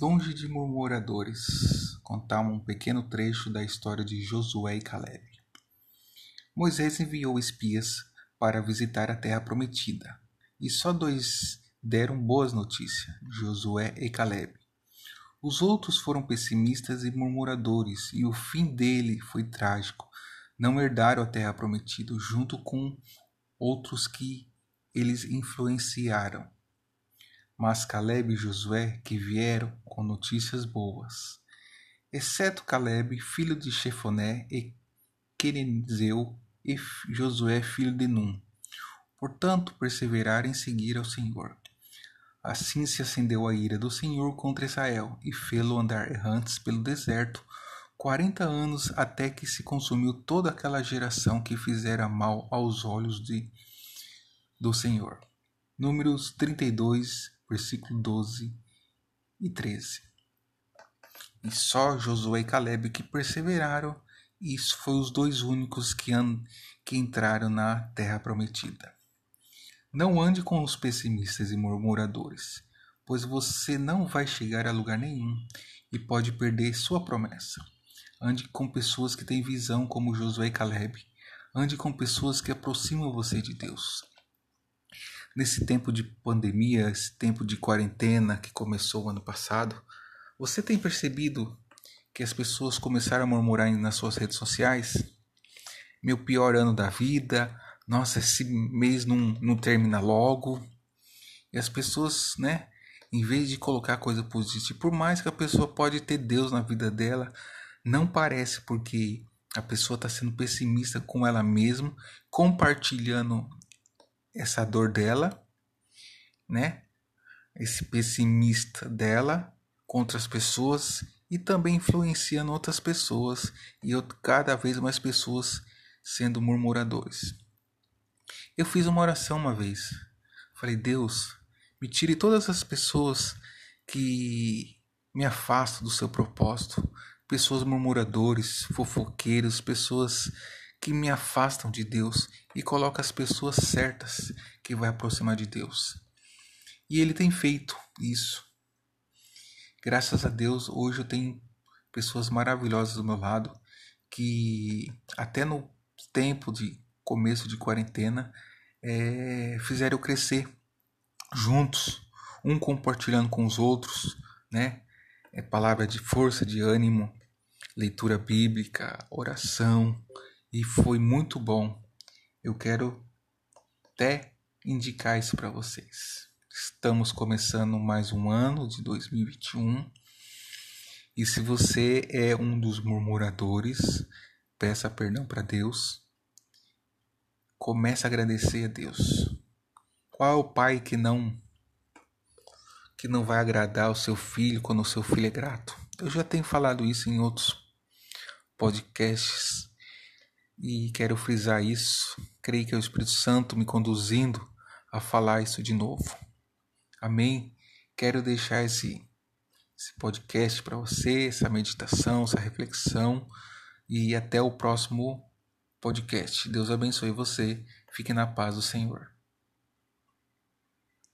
Longe de murmuradores, contar um pequeno trecho da história de Josué e Caleb. Moisés enviou espias para visitar a terra prometida, e só dois deram boas notícias: Josué e Caleb. Os outros foram pessimistas e murmuradores, e o fim dele foi trágico. Não herdaram a terra prometida junto com outros que eles influenciaram mas Caleb e Josué que vieram com notícias boas, exceto Caleb, filho de Chefoné, e Quenizeu, e Josué, filho de Num. Portanto, perseveraram em seguir ao Senhor. Assim se acendeu a ira do Senhor contra Israel, e fê-lo andar errantes pelo deserto quarenta anos, até que se consumiu toda aquela geração que fizera mal aos olhos de, do Senhor. Números 32, versículo 12 e 13. E só Josué e Caleb que perseveraram, e isso foi os dois únicos que, que entraram na terra prometida. Não ande com os pessimistas e murmuradores, pois você não vai chegar a lugar nenhum e pode perder sua promessa. Ande com pessoas que têm visão como Josué e Caleb. Ande com pessoas que aproximam você de Deus nesse tempo de pandemia, esse tempo de quarentena que começou ano passado, você tem percebido que as pessoas começaram a murmurar nas suas redes sociais? Meu pior ano da vida, nossa, esse mês não, não termina logo. E as pessoas, né, em vez de colocar coisa positiva, por mais que a pessoa pode ter Deus na vida dela, não parece porque a pessoa está sendo pessimista com ela mesma, compartilhando essa dor dela, né? Esse pessimista dela contra as pessoas e também influenciando outras pessoas e cada vez mais pessoas sendo murmuradores. Eu fiz uma oração uma vez. Falei: "Deus, me tire todas as pessoas que me afastam do seu propósito, pessoas murmuradores, fofoqueiros, pessoas que me afastam de Deus e coloca as pessoas certas que vai aproximar de Deus. E ele tem feito isso. Graças a Deus, hoje eu tenho pessoas maravilhosas do meu lado que até no tempo de começo de quarentena é, fizeram eu crescer juntos, um compartilhando com os outros, né? É palavra de força, de ânimo, leitura bíblica, oração, e foi muito bom. Eu quero até indicar isso para vocês. Estamos começando mais um ano de 2021 e se você é um dos murmuradores, peça perdão para Deus. Comece a agradecer a Deus. Qual é o pai que não que não vai agradar o seu filho quando o seu filho é grato? Eu já tenho falado isso em outros podcasts e quero frisar isso. Creio que é o Espírito Santo me conduzindo a falar isso de novo. Amém? Quero deixar esse, esse podcast para você, essa meditação, essa reflexão. E até o próximo podcast. Deus abençoe você. Fique na paz do Senhor.